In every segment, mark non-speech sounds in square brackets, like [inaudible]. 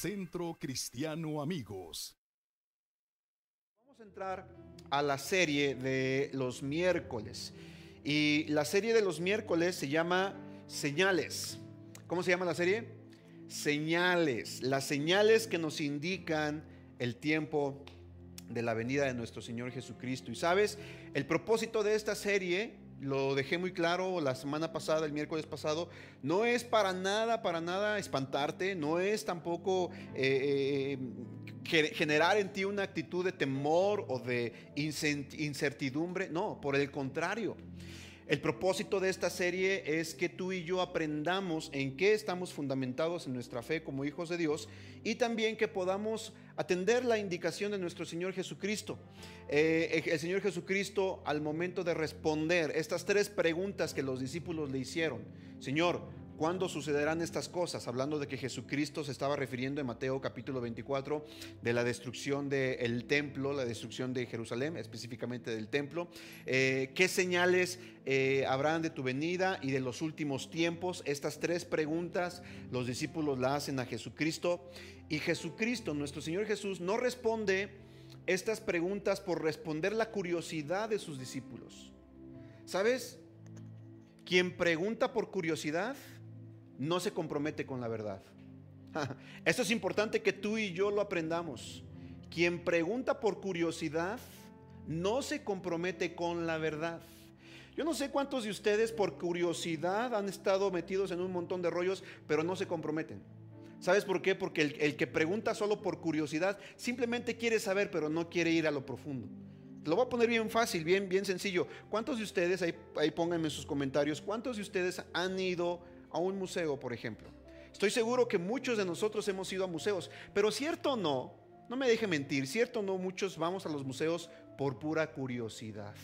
Centro Cristiano Amigos. Vamos a entrar a la serie de los miércoles. Y la serie de los miércoles se llama Señales. ¿Cómo se llama la serie? Señales. Las señales que nos indican el tiempo de la venida de nuestro Señor Jesucristo. Y sabes, el propósito de esta serie, lo dejé muy claro la semana pasada, el miércoles pasado, no es para nada, para nada espantarte, no es tampoco eh, eh, generar en ti una actitud de temor o de incertidumbre, no, por el contrario. El propósito de esta serie es que tú y yo aprendamos en qué estamos fundamentados en nuestra fe como hijos de Dios y también que podamos atender la indicación de nuestro Señor Jesucristo. Eh, el Señor Jesucristo al momento de responder estas tres preguntas que los discípulos le hicieron. Señor, ¿Cuándo sucederán estas cosas? Hablando de que Jesucristo se estaba refiriendo en Mateo capítulo 24 de la destrucción del templo, la destrucción de Jerusalén, específicamente del templo. Eh, ¿Qué señales eh, habrán de tu venida y de los últimos tiempos? Estas tres preguntas los discípulos la hacen a Jesucristo y Jesucristo, nuestro Señor Jesús, no responde estas preguntas por responder la curiosidad de sus discípulos. ¿Sabes? Quien pregunta por curiosidad, no se compromete con la verdad. [laughs] Esto es importante que tú y yo lo aprendamos. Quien pregunta por curiosidad no se compromete con la verdad. Yo no sé cuántos de ustedes por curiosidad han estado metidos en un montón de rollos, pero no se comprometen. ¿Sabes por qué? Porque el, que pregunta solo por curiosidad simplemente quiere saber, pero no quiere ir a lo profundo. Lo voy a poner bien fácil, bien, bien sencillo. ¿Cuántos de ustedes, ahí, ahí pónganme sus comentarios, cuántos de ustedes han ido a un museo, por ejemplo. Estoy seguro que muchos de nosotros hemos ido a museos, pero cierto o no, no me deje mentir, cierto o no, muchos vamos a los museos por pura curiosidad.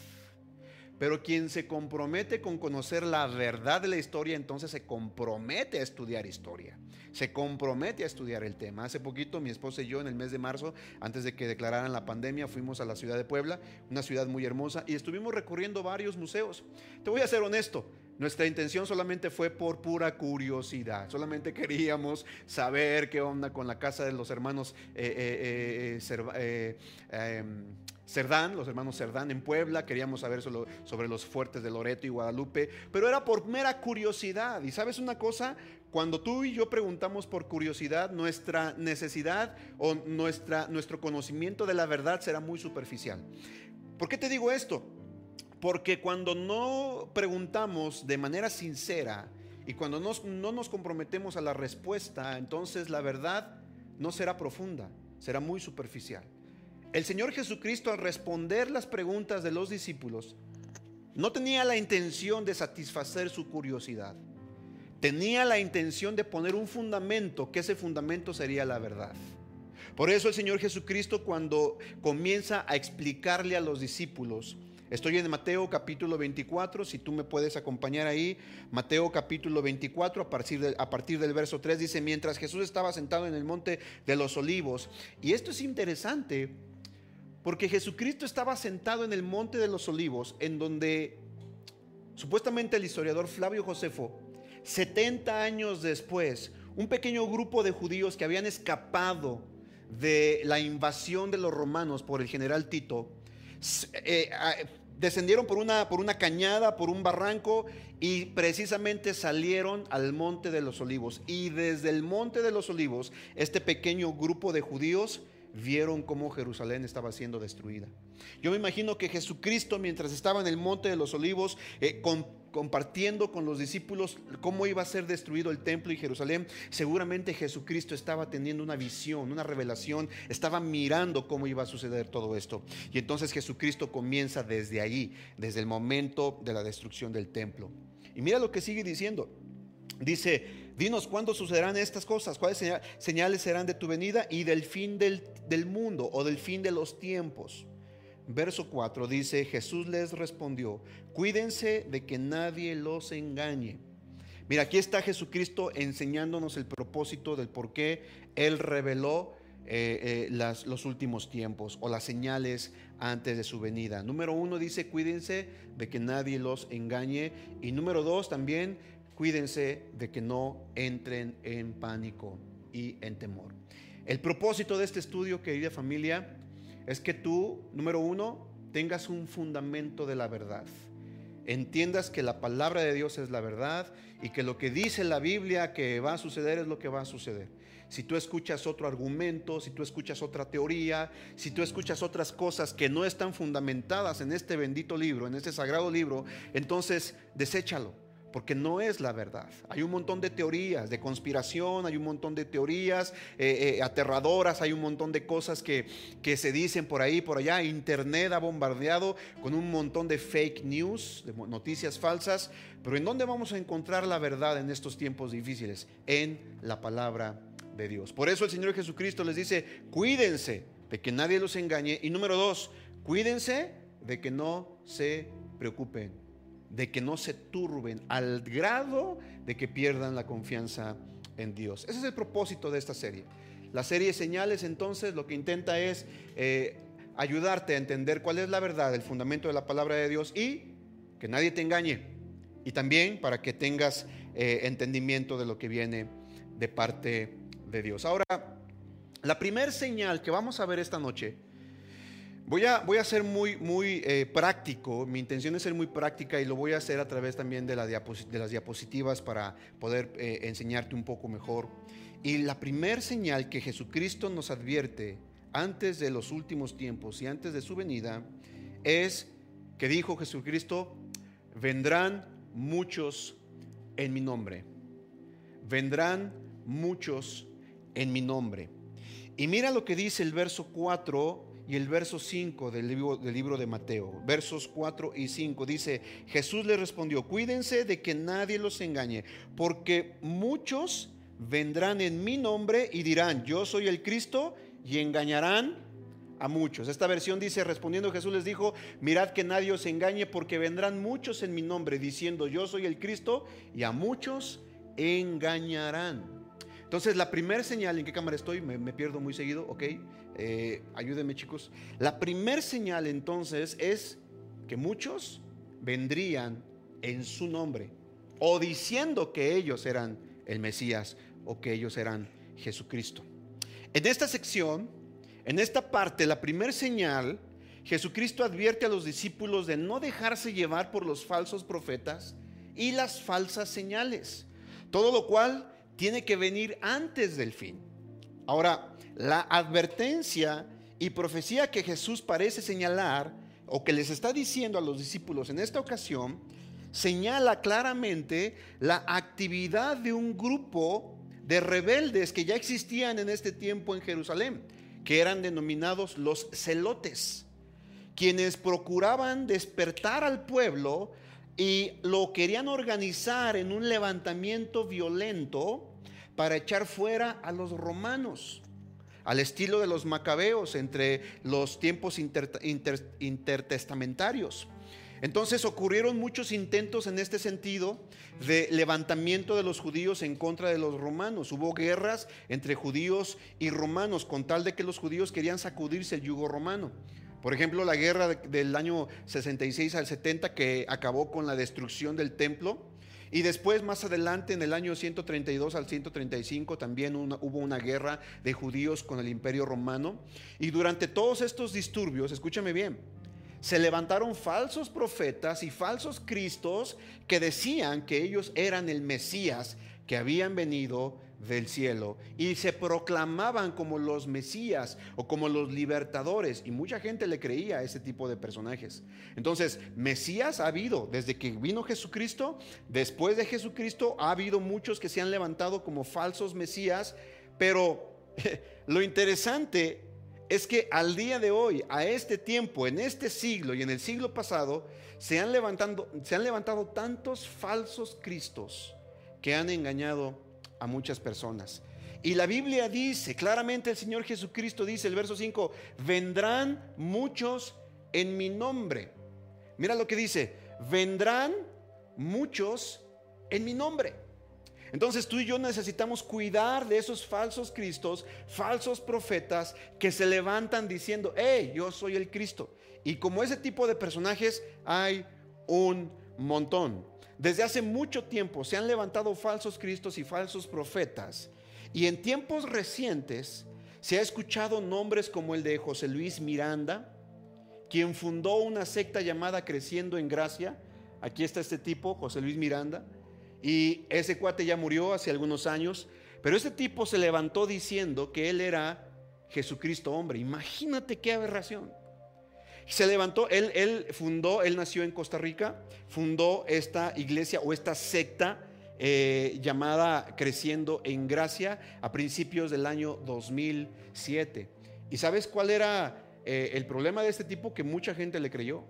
Pero quien se compromete con conocer la verdad de la historia, entonces se compromete a estudiar historia. Se compromete a estudiar el tema. Hace poquito mi esposa y yo en el mes de marzo, antes de que declararan la pandemia, fuimos a la ciudad de Puebla, una ciudad muy hermosa, y estuvimos recorriendo varios museos. Te voy a ser honesto, nuestra intención solamente fue por pura curiosidad. Solamente queríamos saber qué onda con la casa de los hermanos eh, eh, eh, em, Cerdán, los hermanos Cerdán en Puebla. Queríamos saber sobre los fuertes de Loreto y Guadalupe. Pero era por mera curiosidad. Y sabes una cosa, cuando tú y yo preguntamos por curiosidad, nuestra necesidad o nuestra, nuestro conocimiento de la verdad será muy superficial. ¿Por qué te digo esto? Porque cuando no preguntamos de manera sincera y cuando no nos comprometemos a la respuesta, entonces la verdad no será profunda, será muy superficial. El Señor Jesucristo al responder las preguntas de los discípulos, no tenía la intención de satisfacer su curiosidad. Tenía la intención de poner un fundamento, que ese fundamento sería la verdad. Por eso el Señor Jesucristo cuando comienza a explicarle a los discípulos Estoy en Mateo capítulo 24, si tú me puedes acompañar ahí. Mateo capítulo 24, a partir, a partir del verso 3 dice, mientras Jesús estaba sentado en el monte de los olivos. Y esto es interesante porque Jesucristo estaba sentado en el monte de los olivos, en donde supuestamente el historiador Flavio Josefo, 70 años después, un pequeño grupo de judíos que habían escapado de la invasión de los romanos por el general Tito, eh, descendieron por una, por una cañada, por un barranco y precisamente salieron al monte de los olivos. Y desde el monte de los olivos, este pequeño grupo de judíos vieron cómo Jerusalén estaba siendo destruida. Yo me imagino que Jesucristo, mientras estaba en el monte de los olivos, eh, compartiendo con los discípulos cómo iba a ser destruido el templo y Jerusalén, seguramente Jesucristo estaba teniendo una visión, una revelación, estaba mirando cómo iba a suceder todo esto. Y entonces Jesucristo comienza desde ahí, desde el momento de la destrucción del templo. Y mira lo que sigue diciendo. Dice, dinos cuándo sucederán estas cosas, cuáles señales serán de tu venida y del fin del, del mundo o del fin de los tiempos. Verso 4 dice, Jesús les respondió, cuídense de que nadie los engañe. Mira, aquí está Jesucristo enseñándonos el propósito del por qué Él reveló eh, eh, los últimos tiempos o las señales antes de su venida. Número uno dice, cuídense de que nadie los engañe. Y número dos también, cuídense de que no entren en pánico y en temor. El propósito de este estudio, querida familia, es que tú, número uno, tengas un fundamento de la verdad. Entiendas que la palabra de Dios es la verdad y que lo que dice la Biblia que va a suceder es lo que va a suceder. Si tú escuchas otro argumento, si tú escuchas otra teoría, si tú escuchas otras cosas que no están fundamentadas en este bendito libro, en este sagrado libro, entonces deséchalo porque no es la verdad. Hay un montón de teorías de conspiración, hay un montón de teorías eh, eh, aterradoras, hay un montón de cosas que, que se dicen por ahí, por allá. Internet ha bombardeado con un montón de fake news, de noticias falsas. Pero ¿en dónde vamos a encontrar la verdad en estos tiempos difíciles? En la palabra de Dios. Por eso el Señor Jesucristo les dice, cuídense de que nadie los engañe. Y número dos, cuídense de que no se preocupen de que no se turben al grado de que pierdan la confianza en Dios. Ese es el propósito de esta serie. La serie señales entonces lo que intenta es eh, ayudarte a entender cuál es la verdad, el fundamento de la palabra de Dios y que nadie te engañe. Y también para que tengas eh, entendimiento de lo que viene de parte de Dios. Ahora, la primera señal que vamos a ver esta noche Voy a, voy a ser muy, muy eh, práctico, mi intención es ser muy práctica y lo voy a hacer a través también de, la de las diapositivas para poder eh, enseñarte un poco mejor. Y la primer señal que Jesucristo nos advierte antes de los últimos tiempos y antes de su venida es que dijo Jesucristo, vendrán muchos en mi nombre. Vendrán muchos en mi nombre. Y mira lo que dice el verso 4 y el verso 5 del libro, del libro de Mateo, versos 4 y 5, dice, Jesús le respondió, cuídense de que nadie los engañe, porque muchos vendrán en mi nombre y dirán, yo soy el Cristo, y engañarán a muchos. Esta versión dice, respondiendo Jesús les dijo, mirad que nadie os engañe, porque vendrán muchos en mi nombre, diciendo, yo soy el Cristo, y a muchos engañarán. Entonces, la primera señal, ¿en qué cámara estoy? Me, pierdo muy seguido, ¿ok? Eh, ayúdenme chicos. La primera señal entonces es que muchos vendrían en su nombre o diciendo que ellos eran el Mesías o que ellos eran Jesucristo. En esta sección, en esta parte, la primera señal, Jesucristo advierte a los discípulos de no dejarse llevar por los falsos profetas y las falsas señales. Todo lo cual tiene que venir antes del fin. Ahora, la advertencia y profecía que Jesús parece señalar o que les está diciendo a los discípulos en esta ocasión, señala claramente la actividad de un grupo de rebeldes que ya existían en este tiempo en Jerusalén, que eran denominados los celotes, quienes procuraban despertar al pueblo y lo querían organizar en un levantamiento violento para echar fuera a los romanos, al estilo de los macabeos entre los tiempos intertestamentarios. Entonces ocurrieron muchos intentos en este sentido de levantamiento de los judíos en contra de los romanos. Hubo guerras entre judíos y romanos con tal de que los judíos querían sacudirse el yugo romano. Por ejemplo, la guerra del año 66 al 70 que acabó con la destrucción del templo. Y después, más adelante, en el año 132 al 135, también hubo una guerra de judíos con el imperio romano. Y durante todos estos disturbios, escúchame bien, se levantaron falsos profetas y falsos cristos que decían que ellos eran el Mesías que habían venido del cielo y se proclamaban como los Mesías o como los libertadores y mucha gente le creía a ese tipo de personajes. Entonces, Mesías ha habido desde que vino Jesucristo, después de Jesucristo ha habido muchos que se han levantado como falsos Mesías, pero [laughs] lo interesante es que al día de hoy, a este tiempo, en este siglo y en el siglo pasado, se han, se han levantado tantos falsos cristos que han engañado a muchas personas. Y la Biblia dice, claramente el Señor Jesucristo dice, el verso 5, vendrán muchos en mi nombre. Mira lo que dice, vendrán muchos en mi nombre. Entonces tú y yo necesitamos cuidar de esos falsos cristos, falsos profetas que se levantan diciendo, hey, yo soy el Cristo. Y como ese tipo de personajes hay un montón. Desde hace mucho tiempo se han levantado falsos cristos y falsos profetas. Y en tiempos recientes Se ha escuchado nombres como el de José Luis Miranda, quien fundó una secta llamada Creciendo en Gracia. Aquí está este tipo, José Luis Miranda. Y ese cuate ya murió hace algunos años. Pero este tipo se levantó diciendo que él era Jesucristo hombre. Imagínate qué aberración. Se levantó, él, fundó, él nació en Costa Rica, fundó esta iglesia o esta secta eh, llamada Creciendo en Gracia a principios del año 2007. ¿Y sabes cuál era eh, el problema de este tipo? Que mucha gente le creyó.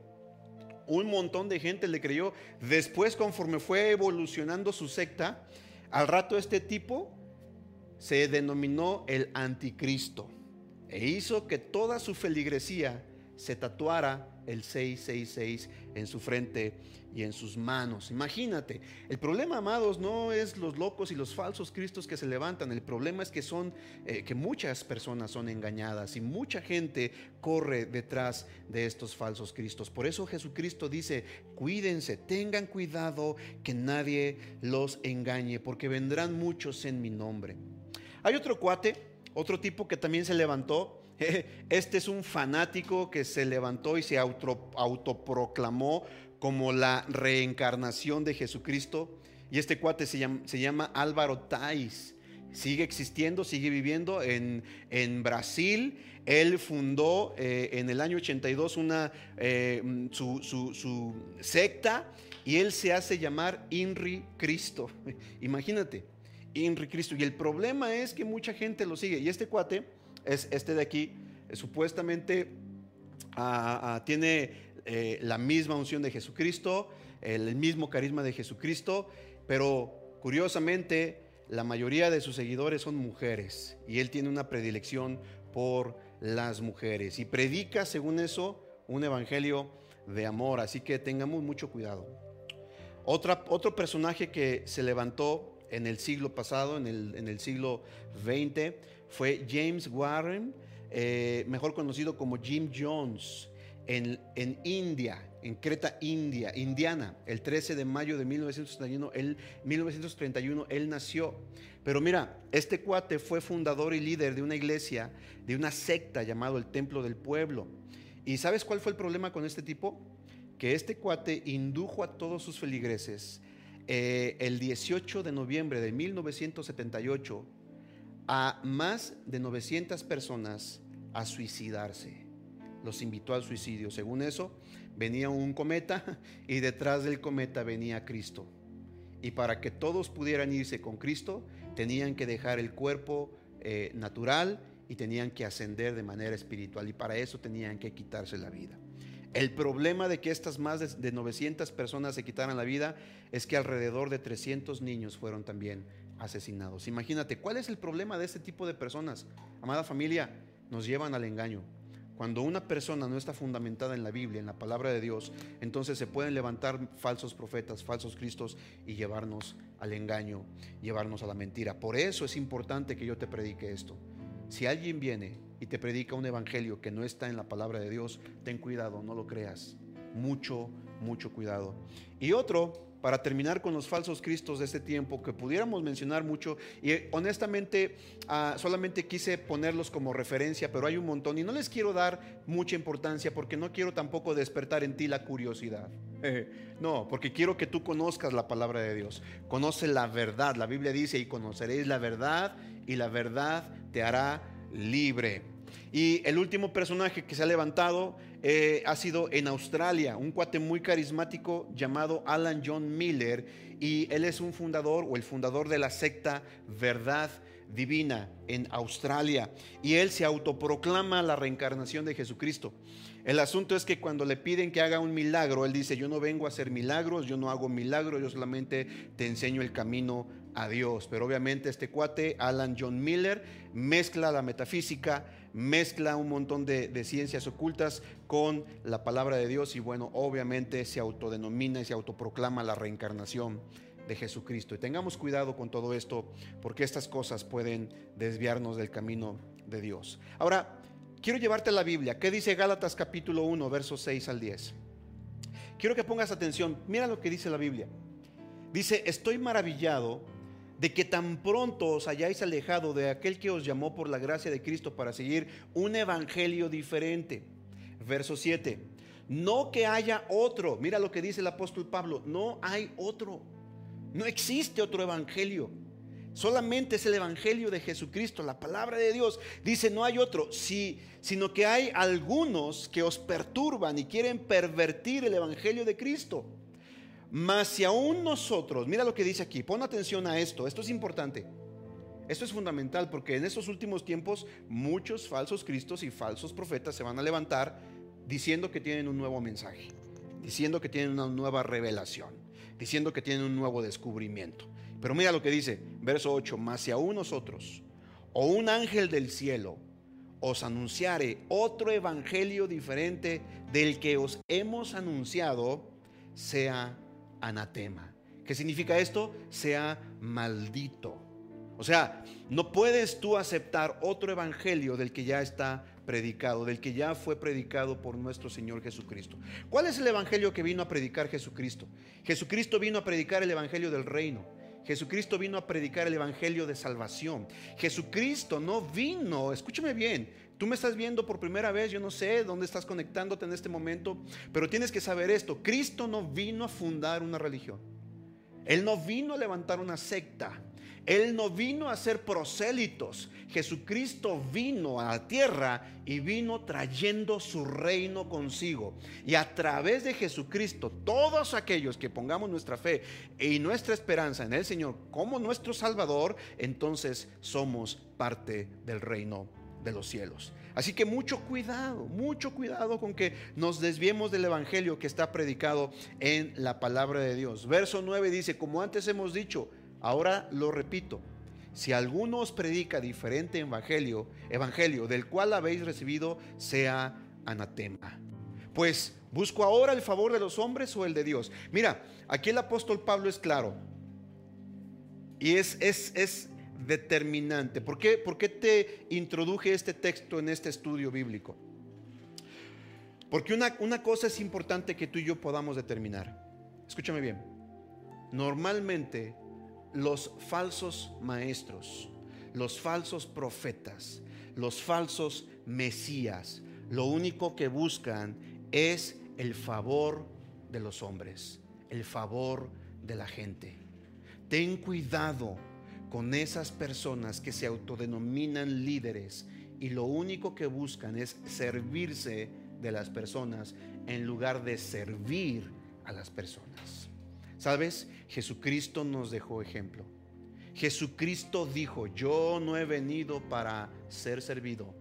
Un montón de gente le creyó. Después, conforme fue evolucionando su secta, al rato este tipo se denominó el anticristo e hizo que toda su feligresía se tatuara el 666 en su frente y en sus manos. Imagínate, el problema, amados, no es los locos y los falsos cristos que se levantan, el problema es que son eh, que muchas personas son engañadas y mucha gente corre detrás de estos falsos cristos. Por eso Jesucristo dice, cuídense, tengan cuidado que nadie los engañe, porque vendrán muchos en mi nombre. Hay otro cuate, otro tipo que también se levantó [laughs] Este es un fanático que se levantó y se autoproclamó como la reencarnación de Jesucristo. Y este cuate se llama, Álvaro Tais. Sigue existiendo, sigue viviendo en, Brasil. Él fundó eh, en el año 82 una, eh, su, su, secta y él se hace llamar Inri Cristo. [laughs] Imagínate, Inri Cristo. Y el problema es que mucha gente lo sigue. Y este cuate es este de aquí, supuestamente ah, ah, tiene eh, la misma unción de Jesucristo, el mismo carisma de Jesucristo, pero curiosamente la mayoría de sus seguidores son mujeres y él tiene una predilección por las mujeres y predica según eso un evangelio de amor, así que tengamos mucho cuidado. Otro personaje que se levantó en el siglo pasado, en el, en el siglo XX, fue James Warren, eh, mejor conocido como Jim Jones, en, en, India, en Creta, India, Indiana, el 13 de mayo de 1931 él, 1931, él nació. Pero mira, este cuate fue fundador y líder de una iglesia, de una secta llamado el Templo del Pueblo. ¿Y sabes cuál fue el problema con este tipo? Que este cuate indujo a todos sus feligreses eh, el 18 de noviembre de 1978 a más de 900 personas a suicidarse. Los invitó al suicidio. Según eso, venía un cometa [laughs] y detrás del cometa venía Cristo. Y para que todos pudieran irse con Cristo, tenían que dejar el cuerpo eh, natural y tenían que ascender de manera espiritual. Y para eso tenían que quitarse la vida. El problema de que estas más de 900 personas se quitaran la vida es que alrededor de 300 niños fueron también asesinados. Imagínate, ¿cuál es el problema de este tipo de personas? Amada familia, nos llevan al engaño. Cuando una persona no está fundamentada en la Biblia, en la palabra de Dios, entonces se pueden levantar falsos profetas, falsos cristos y llevarnos al engaño, llevarnos a la mentira. Por eso es importante que yo te predique esto. Si alguien viene y te predica un evangelio que no está en la palabra de Dios, ten cuidado, no lo creas. Mucho, mucho cuidado. Y otro para terminar con los falsos cristos de este tiempo, que pudiéramos mencionar mucho, y eh, honestamente ah, solamente quise ponerlos como referencia, pero hay un montón, y no les quiero dar mucha importancia porque no quiero tampoco despertar en ti la curiosidad. no, porque quiero que tú conozcas la palabra de Dios, conoce la verdad, la Biblia dice, y conoceréis la verdad, y la verdad te hará libre. Y el último personaje que se ha levantado eh, ha sido en Australia, un cuate muy carismático llamado Alan John Miller, y él es un fundador o el fundador de la secta Verdad Divina en Australia, y él se autoproclama la reencarnación de Jesucristo. El asunto es que cuando le piden que haga un milagro, él dice, yo no vengo a hacer milagros, yo no hago milagros, yo solamente te enseño el camino a Dios. Pero obviamente este cuate, Alan John Miller, mezcla la metafísica, mezcla un montón de, ciencias ocultas con la palabra de Dios y bueno, obviamente se autodenomina y se autoproclama la reencarnación de Jesucristo. Y tengamos cuidado con todo esto porque estas cosas pueden desviarnos del camino de Dios. Ahora, quiero llevarte a la Biblia. ¿Qué dice Gálatas capítulo 1, versos 6 al 10? Quiero que pongas atención. Mira lo que dice la Biblia. Dice, estoy maravillado de que tan pronto os hayáis alejado de aquel que os llamó por la gracia de Cristo para seguir un evangelio diferente. Verso 7. No que haya otro. Mira lo que dice el apóstol Pablo. No hay otro. No existe otro evangelio. Solamente es el evangelio de Jesucristo, la palabra de Dios. Dice, no hay otro, sí, sino que hay algunos que os perturban y quieren pervertir el evangelio de Cristo. Mas si aún nosotros, mira lo que dice aquí, pon atención a esto, esto es importante. Esto es fundamental porque en estos últimos tiempos muchos falsos cristos y falsos profetas se van a levantar diciendo que tienen un nuevo mensaje, diciendo que tienen una nueva revelación, diciendo que tienen un nuevo descubrimiento. Pero mira lo que dice, verso 8, mas si aún nosotros o un ángel del cielo os anunciare otro evangelio diferente del que os hemos anunciado, sea anatema. ¿Qué significa esto? Sea maldito. O sea, no puedes tú aceptar otro evangelio del que ya está predicado, del que ya fue predicado por nuestro Señor Jesucristo. ¿Cuál es el evangelio que vino a predicar Jesucristo? Jesucristo vino a predicar el evangelio del reino. Jesucristo vino a predicar el evangelio de salvación. Jesucristo no vino, escúchame bien, tú me estás viendo por primera vez, yo no sé dónde estás conectándote en este momento, pero tienes que saber esto, Cristo no vino a fundar una religión. Él no vino a levantar una secta. Él no vino a ser prosélitos. Jesucristo vino a la tierra y vino trayendo su reino consigo. Y a través de Jesucristo, todos aquellos que pongamos nuestra fe y nuestra esperanza en el Señor como nuestro Salvador, entonces somos parte del reino de los cielos. Así que mucho cuidado, mucho cuidado con que nos desviemos del Evangelio que está predicado en la palabra de Dios. Verso 9 dice, como antes hemos dicho, Ahora lo repito, si alguno os predica diferente evangelio, evangelio del cual habéis recibido, sea anatema. Pues busco ahora el favor de los hombres o el de Dios. Mira, aquí el apóstol Pablo es claro y es, es, es determinante. ¿Por qué, ¿Por qué te introduje este texto en este estudio bíblico? Porque una, una cosa es importante que tú y yo podamos determinar. Escúchame bien. Normalmente los falsos maestros, los falsos profetas, los falsos mesías, lo único que buscan es el favor de los hombres, el favor de la gente. Ten cuidado con esas personas que se autodenominan líderes y lo único que buscan es servirse de las personas en lugar de servir a las personas. ¿Sabes? Jesucristo nos dejó ejemplo. Jesucristo dijo, yo no he venido para ser servido,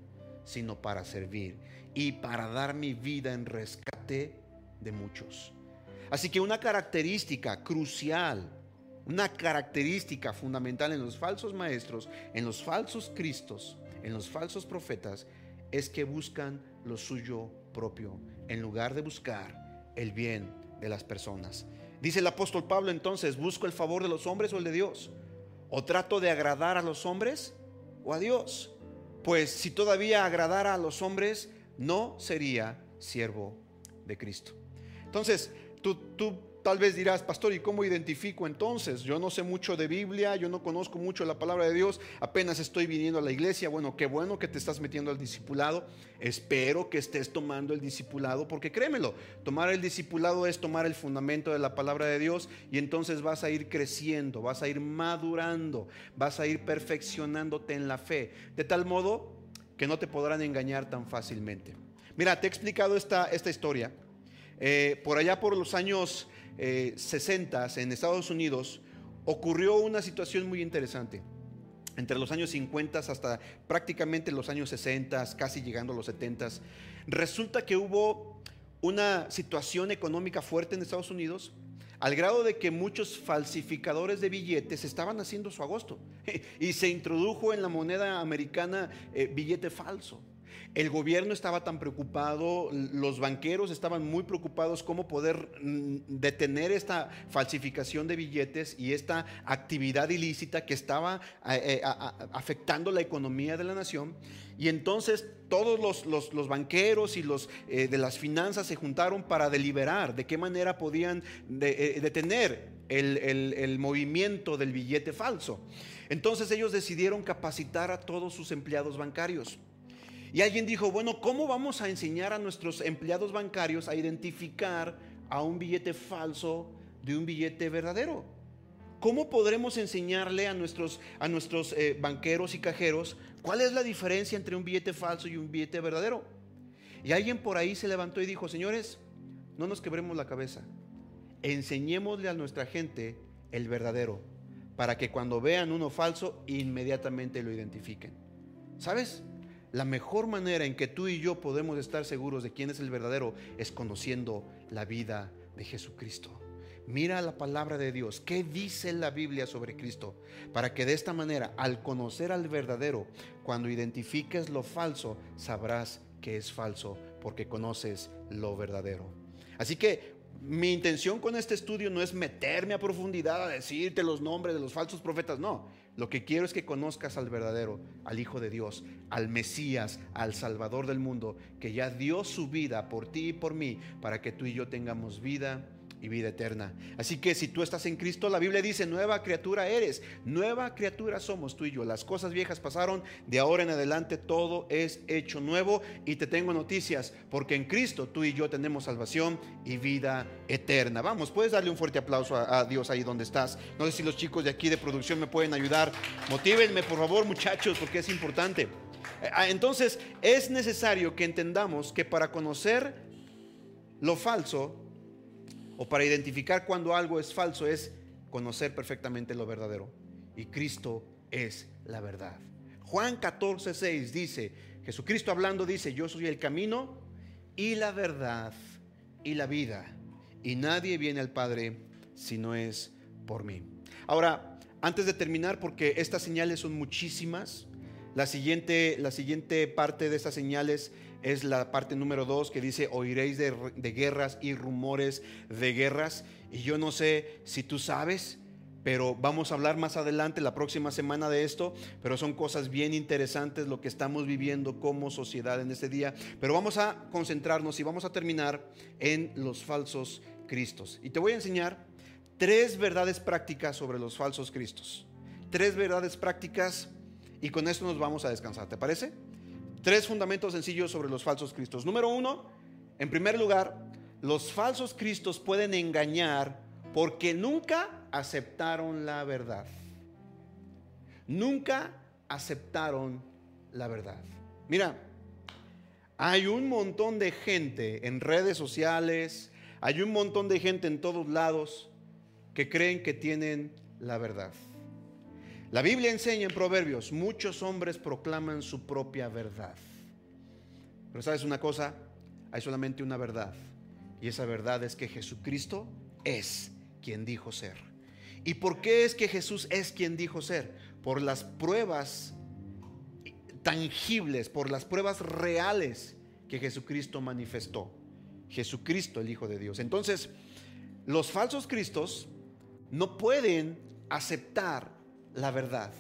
sino para servir y para dar mi vida en rescate de muchos. Así que una característica crucial, una característica fundamental en los falsos maestros, en los falsos cristos, en los falsos profetas, es que buscan lo suyo propio en lugar de buscar el bien de las personas. Dice el apóstol Pablo entonces, ¿busco el favor de los hombres o el de Dios? ¿O trato de agradar a los hombres o a Dios? Pues si todavía agradara a los hombres, no sería siervo de Cristo. Entonces, tú, Tal vez dirás, pastor, ¿y cómo identifico entonces? Yo no sé mucho de Biblia, yo no conozco mucho la palabra de Dios, apenas estoy viniendo a la iglesia. Bueno, qué bueno que te estás metiendo al discipulado. Espero que estés tomando el discipulado, porque créemelo, tomar el discipulado es tomar el fundamento de la palabra de Dios y entonces vas a ir creciendo, vas a ir madurando, vas a ir perfeccionándote en la fe, de tal modo que no te podrán engañar tan fácilmente. Mira, te he explicado esta, esta historia. Eh, por allá por los años 60 eh, en Estados Unidos ocurrió una situación muy interesante. Entre los años 50 hasta prácticamente los años 60, casi llegando a los 70, resulta que hubo una situación económica fuerte en Estados Unidos, al grado de que muchos falsificadores de billetes estaban haciendo su agosto [laughs] y se introdujo en la moneda americana eh, billete falso. El gobierno estaba tan preocupado, los banqueros estaban muy preocupados cómo poder mm, detener esta falsificación de billetes y esta actividad ilícita que estaba eh, eh, afectando la economía de la nación. Y entonces todos los, banqueros y los eh, de las finanzas se juntaron para deliberar de qué manera podían detener el movimiento del billete falso. Entonces ellos decidieron capacitar a todos sus empleados bancarios. Y alguien dijo, bueno, ¿cómo vamos a enseñar a nuestros empleados bancarios a identificar a un billete falso de un billete verdadero? ¿Cómo podremos enseñarle a nuestros, a nuestros eh, banqueros y cajeros cuál es la diferencia entre un billete falso y un billete verdadero? Y alguien por ahí se levantó y dijo, señores, no nos quebremos la cabeza, enseñémosle a nuestra gente el verdadero, para que cuando vean uno falso, inmediatamente lo identifiquen. ¿Sabes? La mejor manera en que tú y yo podemos estar seguros de quién es el verdadero es conociendo la vida de Jesucristo. Mira la palabra de Dios. ¿Qué dice la Biblia sobre Cristo? Para que de esta manera, al conocer al verdadero, cuando identifiques lo falso, sabrás que es falso porque conoces lo verdadero. Así que mi intención con este estudio no es meterme a profundidad a decirte los nombres de los falsos profetas, no. Lo que quiero es que conozcas al verdadero, al Hijo de Dios, al Mesías, al Salvador del mundo, que ya dio su vida por ti y por mí, para que tú y yo tengamos vida vida eterna. Así que si tú estás en Cristo, la Biblia dice, nueva criatura eres, nueva criatura somos tú y yo. Las cosas viejas pasaron, de ahora en adelante todo es hecho nuevo y te tengo noticias, porque en Cristo tú y yo tenemos salvación y vida eterna. Vamos, puedes darle un fuerte aplauso a, a Dios ahí donde estás. No sé si los chicos de aquí de producción me pueden ayudar. Motívenme, por favor, muchachos, porque es importante. Eh, ah, entonces, es necesario que entendamos que para conocer lo falso, o para identificar cuando algo es falso es conocer perfectamente lo verdadero. Y Cristo es la verdad. Juan 14, 6 dice, Jesucristo hablando dice, yo soy el camino y la verdad y la vida. Y nadie viene al Padre si no es por mí. Ahora, antes de terminar, porque estas señales son muchísimas, la siguiente, la siguiente parte de estas señales es la parte número dos que dice, oiréis de, guerras y rumores de guerras. Y yo no sé si tú sabes, pero vamos a hablar más adelante, la próxima semana de esto, pero son cosas bien interesantes lo que estamos viviendo como sociedad en este día. Pero vamos a concentrarnos y vamos a terminar en los falsos cristos. Y te voy a enseñar tres verdades prácticas sobre los falsos cristos. Tres verdades prácticas y con esto nos vamos a descansar, ¿te parece? Tres fundamentos sencillos sobre los falsos cristos. Número uno, en primer lugar, los falsos cristos pueden engañar porque nunca aceptaron la verdad. Nunca aceptaron la verdad. Mira, hay un montón de gente en redes sociales, hay un montón de gente en todos lados que creen que tienen la verdad. La Biblia enseña en Proverbios, muchos hombres proclaman su propia verdad. Pero sabes una cosa, hay solamente una verdad. Y esa verdad es que Jesucristo es quien dijo ser. ¿Y por qué es que Jesús es quien dijo ser? Por las pruebas tangibles, por las pruebas reales que Jesucristo manifestó. Jesucristo, el Hijo de Dios. Entonces, los falsos cristos no pueden aceptar la verdad.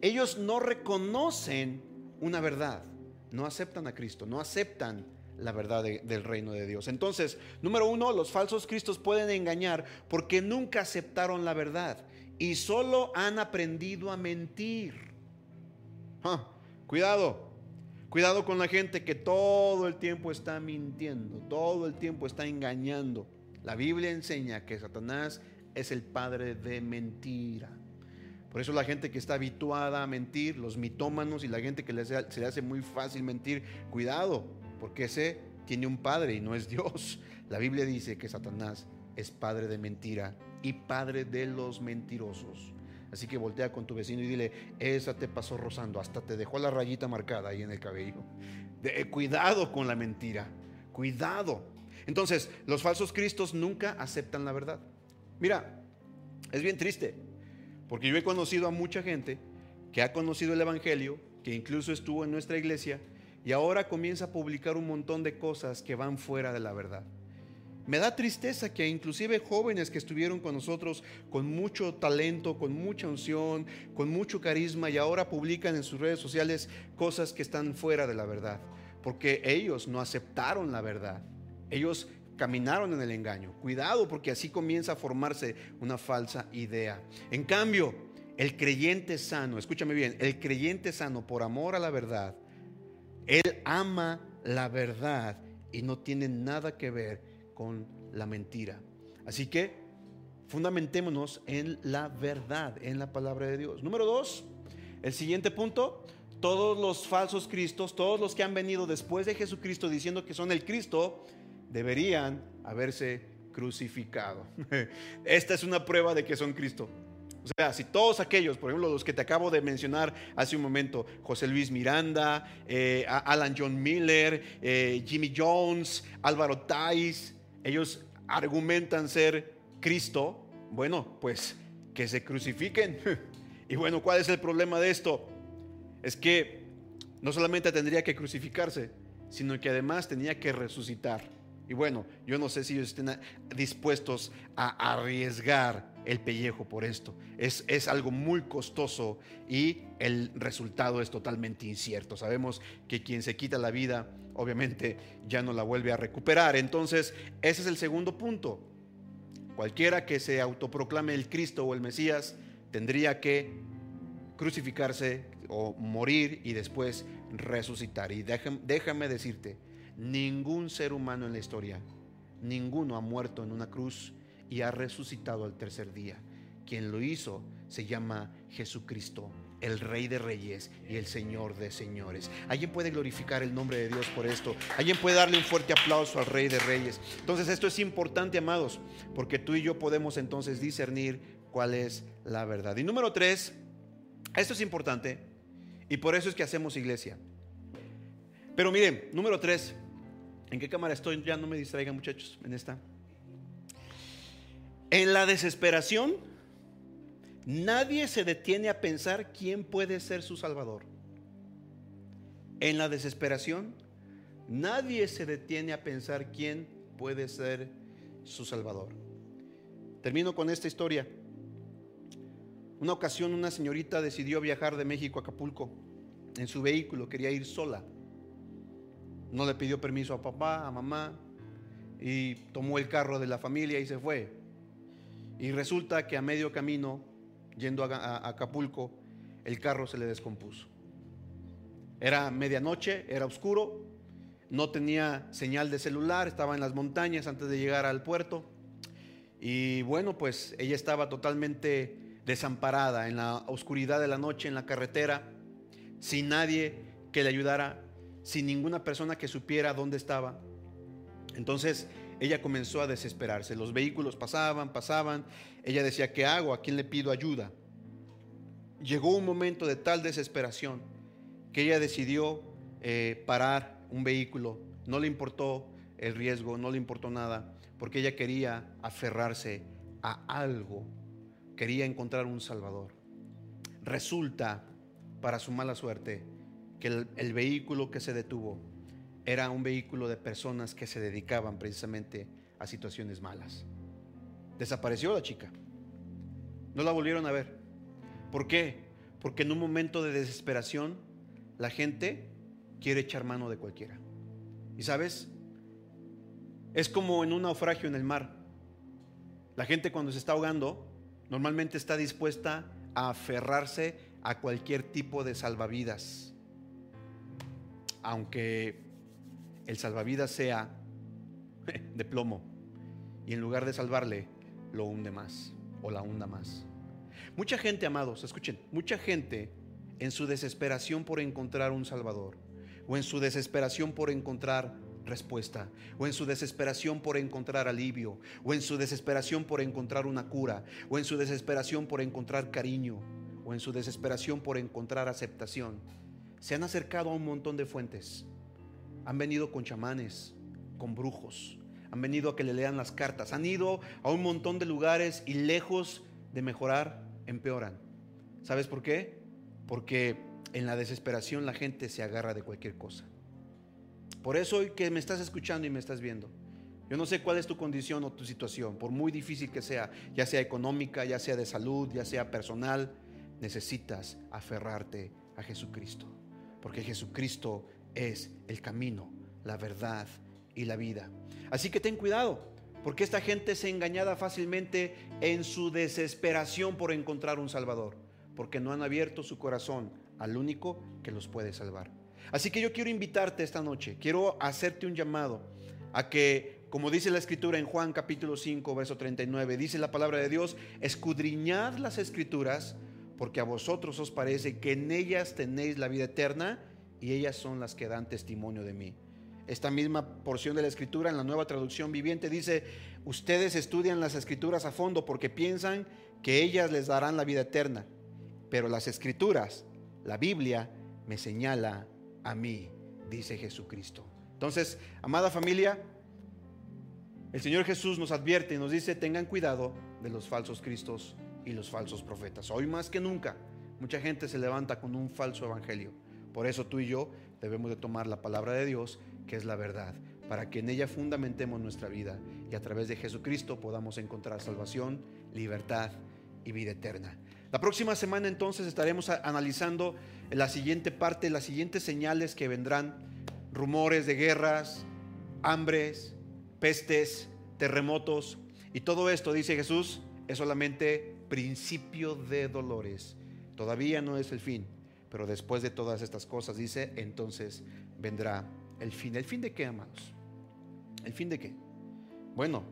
Ellos no reconocen una verdad, no aceptan a Cristo, no aceptan la verdad del reino de Dios. Entonces, número uno, los falsos cristos pueden engañar porque nunca aceptaron la verdad y solo han aprendido a mentir. Ah, cuidado, cuidado con la gente que todo el tiempo está mintiendo, todo el tiempo está engañando. La Biblia enseña que Satanás es el padre de mentira. Por eso la gente que está habituada a mentir, los mitómanos y la gente que se le hace muy fácil mentir, cuidado, porque ese tiene un padre y no es Dios. La Biblia dice que Satanás es padre de mentira y padre de los mentirosos. Así que voltea con tu vecino y dile, esa te pasó rozando, hasta te dejó la rayita marcada ahí en el cabello. Eh, cuidado con la mentira, cuidado. Entonces, los falsos cristos nunca aceptan la verdad. Mira, es bien triste. Porque yo he conocido a mucha gente que ha conocido el Evangelio, que incluso estuvo en nuestra iglesia, y ahora comienza a publicar un montón de cosas que van fuera de la verdad. Me da tristeza que inclusive jóvenes que estuvieron con nosotros con mucho talento, con mucha unción, con mucho carisma y ahora publican en sus redes sociales cosas que están fuera de la verdad, porque ellos no aceptaron la verdad. Ellos caminaron en el engaño. Cuidado porque así comienza a formarse una falsa idea. En cambio, el creyente sano, escúchame bien, el creyente sano por amor a la verdad, él ama la verdad y no tiene nada que ver con la mentira. Así que fundamentémonos en la verdad, en la palabra de Dios. Número dos, el siguiente punto, todos los falsos cristos, todos los que han venido después de Jesucristo diciendo que son el Cristo, deberían haberse crucificado. [laughs] Esta es una prueba de que son Cristo. O sea, si todos aquellos, por ejemplo, los que te acabo de mencionar hace un momento, José Luis Miranda, eh, Alan John Miller, eh, Jimmy Jones, Álvaro Tais, ellos argumentan ser Cristo, bueno, pues que se crucifiquen. [laughs] Y bueno, ¿cuál es el problema de esto? Es que no solamente tendría que crucificarse, sino que además tenía que resucitar. Y bueno, yo no sé si ellos estén dispuestos a arriesgar el pellejo por esto. Es, es, algo muy costoso y el resultado es totalmente incierto. Sabemos que quien se quita la vida, obviamente, ya no la vuelve a recuperar. Entonces, ese es el segundo punto. Cualquiera que se autoproclame el Cristo o el Mesías tendría que crucificarse o morir y después resucitar. Y déjame, déjame decirte, Ningún ser humano en la historia, ninguno ha muerto en una cruz y ha resucitado al tercer día. Quien lo hizo se llama Jesucristo, el Rey de Reyes y el Señor de Señores. ¿Alguien puede glorificar el nombre de Dios por esto? ¿Alguien puede darle un fuerte aplauso al Rey de Reyes? Entonces esto es importante, amados, porque tú y yo podemos entonces discernir cuál es la verdad. Y número tres, esto es importante y por eso es que hacemos iglesia. Pero miren, número tres, ¿En qué cámara estoy? Ya no me distraigan muchachos en esta. En la desesperación, nadie se detiene a pensar quién puede ser su Salvador. En la desesperación, nadie se detiene a pensar quién puede ser su Salvador. Termino con esta historia. Una ocasión una señorita decidió viajar de México a Acapulco en su vehículo, quería ir sola. No le pidió permiso a papá, a mamá, y tomó el carro de la familia y se fue. Y resulta que a medio camino, yendo a, Acapulco, el carro se le descompuso. Era medianoche, era oscuro, no tenía señal de celular, estaba en las montañas antes de llegar al puerto. Y bueno, pues ella estaba totalmente desamparada en la oscuridad de la noche en la carretera, sin nadie que le ayudara sin ninguna persona que supiera dónde estaba. Entonces ella comenzó a desesperarse. Los vehículos pasaban, pasaban. Ella decía, ¿qué hago? ¿A quién le pido ayuda? Llegó un momento de tal desesperación que ella decidió eh, parar un vehículo. No le importó el riesgo, no le importó nada, porque ella quería aferrarse a algo, quería encontrar un Salvador. Resulta, para su mala suerte, que el, vehículo que se detuvo era un vehículo de personas que se dedicaban precisamente a situaciones malas. Desapareció la chica. No la volvieron a ver. ¿Por qué? Porque en un momento de desesperación la gente quiere echar mano de cualquiera. Y sabes, es como en un naufragio en el mar. La gente cuando se está ahogando normalmente está dispuesta a aferrarse a cualquier tipo de salvavidas aunque el salvavidas sea [laughs] de plomo y en lugar de salvarle, lo hunde más o la hunda más. Mucha gente, amados, escuchen, mucha gente en su desesperación por encontrar un Salvador, o en su desesperación por encontrar respuesta, o en su desesperación por encontrar alivio, o en su desesperación por encontrar una cura, o en su desesperación por encontrar cariño, o en su desesperación por encontrar aceptación, se han acercado a un montón de fuentes. Han venido con chamanes, con brujos, han venido a que le lean las cartas, han ido a un montón de lugares y lejos de mejorar, empeoran. ¿Sabes por qué? Porque en la desesperación la gente se agarra de cualquier cosa. Por eso hoy que me estás escuchando y me estás viendo, yo no sé cuál es tu condición o tu situación, por muy difícil que sea, ya sea económica, ya sea de salud, ya sea personal, necesitas aferrarte a Jesucristo, porque Jesucristo es el camino, la verdad y la vida. Así que ten cuidado, porque esta gente se engañada fácilmente en su desesperación por encontrar un Salvador, porque no han abierto su corazón al único que los puede salvar. Así que yo quiero invitarte esta noche, quiero hacerte un llamado a que, como dice la escritura en Juan capítulo 5, verso 39, dice la palabra de Dios, escudriñad las escrituras, porque a vosotros os parece que en ellas tenéis la vida eterna y ellas son las que dan testimonio de mí. Esta misma porción de la escritura en la nueva traducción viviente dice, ustedes estudian las escrituras a fondo porque piensan que ellas les darán la vida eterna, pero las escrituras, la Biblia, me señala a mí, dice Jesucristo. Entonces, amada familia, el Señor Jesús nos advierte y nos dice, tengan cuidado de los falsos cristos y los falsos profetas. Hoy más que nunca, mucha gente se levanta con un falso evangelio. Por eso tú y yo debemos de tomar la palabra de Dios, que es la verdad, para que en ella fundamentemos nuestra vida y a través de Jesucristo podamos encontrar salvación, libertad y vida eterna. La próxima semana entonces estaremos analizando la siguiente parte, las siguientes señales que vendrán, rumores de guerras, hambres, pestes, terremotos, y todo esto, dice Jesús, es solamente principio de dolores. Todavía no es el fin, pero después de todas estas cosas, dice, entonces vendrá el fin. ¿El fin de qué, amados? ¿El fin de qué? Bueno,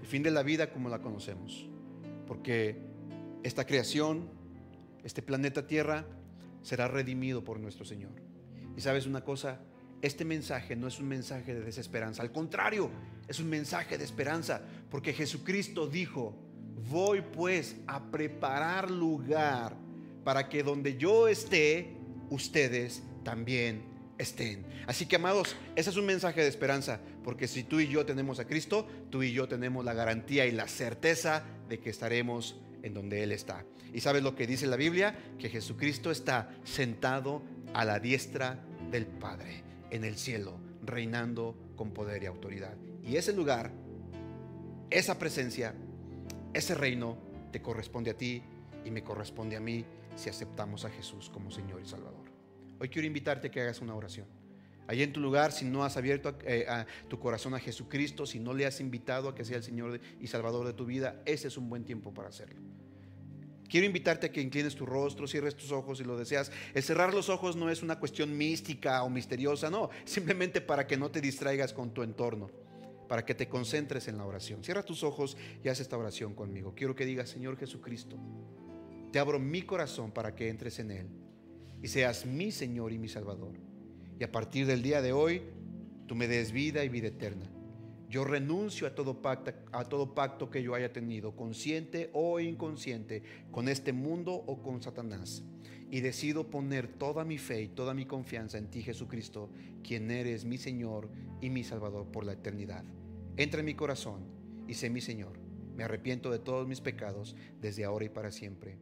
el fin de la vida como la conocemos. Porque esta creación, este planeta Tierra, será redimido por nuestro Señor. Y sabes una cosa, este mensaje no es un mensaje de desesperanza, al contrario, es un mensaje de esperanza, porque Jesucristo dijo, voy pues a preparar lugar para que donde yo esté, ustedes también estén. Así que amados, ese es un mensaje de esperanza, porque si tú y yo tenemos a Cristo, tú y yo tenemos la garantía y la certeza de que estaremos en donde Él está. ¿Y sabes lo que dice la Biblia? Que Jesucristo está sentado a la diestra del Padre en el cielo, reinando con poder y autoridad. Y ese lugar, esa presencia, ese reino te corresponde a ti y me corresponde a mí si aceptamos a Jesús como Señor y Salvador. Hoy quiero invitarte a que hagas una oración. Allí en tu lugar, si no has abierto eh, tu corazón a Jesucristo, si no le has invitado a que sea el Señor y Salvador de tu vida, ese es un buen tiempo para hacerlo. Quiero invitarte a que inclines tu rostro, cierres tus ojos si lo deseas. El cerrar los ojos no es una cuestión mística o misteriosa, no, simplemente para que no te distraigas con tu entorno, para que te concentres en la oración. Cierra tus ojos y haz esta oración conmigo. Quiero que digas, Señor Jesucristo, te abro mi corazón para que entres en él y seas mi Señor y mi Salvador. Y a partir del día de hoy, tú me des vida y vida eterna. Yo renuncio a todo, pacto, a todo pacto que yo haya tenido, consciente o inconsciente, con este mundo o con Satanás. Y decido poner toda mi fe y toda mi confianza en ti, Jesucristo, quien eres mi Señor y mi Salvador por la eternidad. Entra en mi corazón y sé mi Señor. Me arrepiento de todos mis pecados desde ahora y para siempre.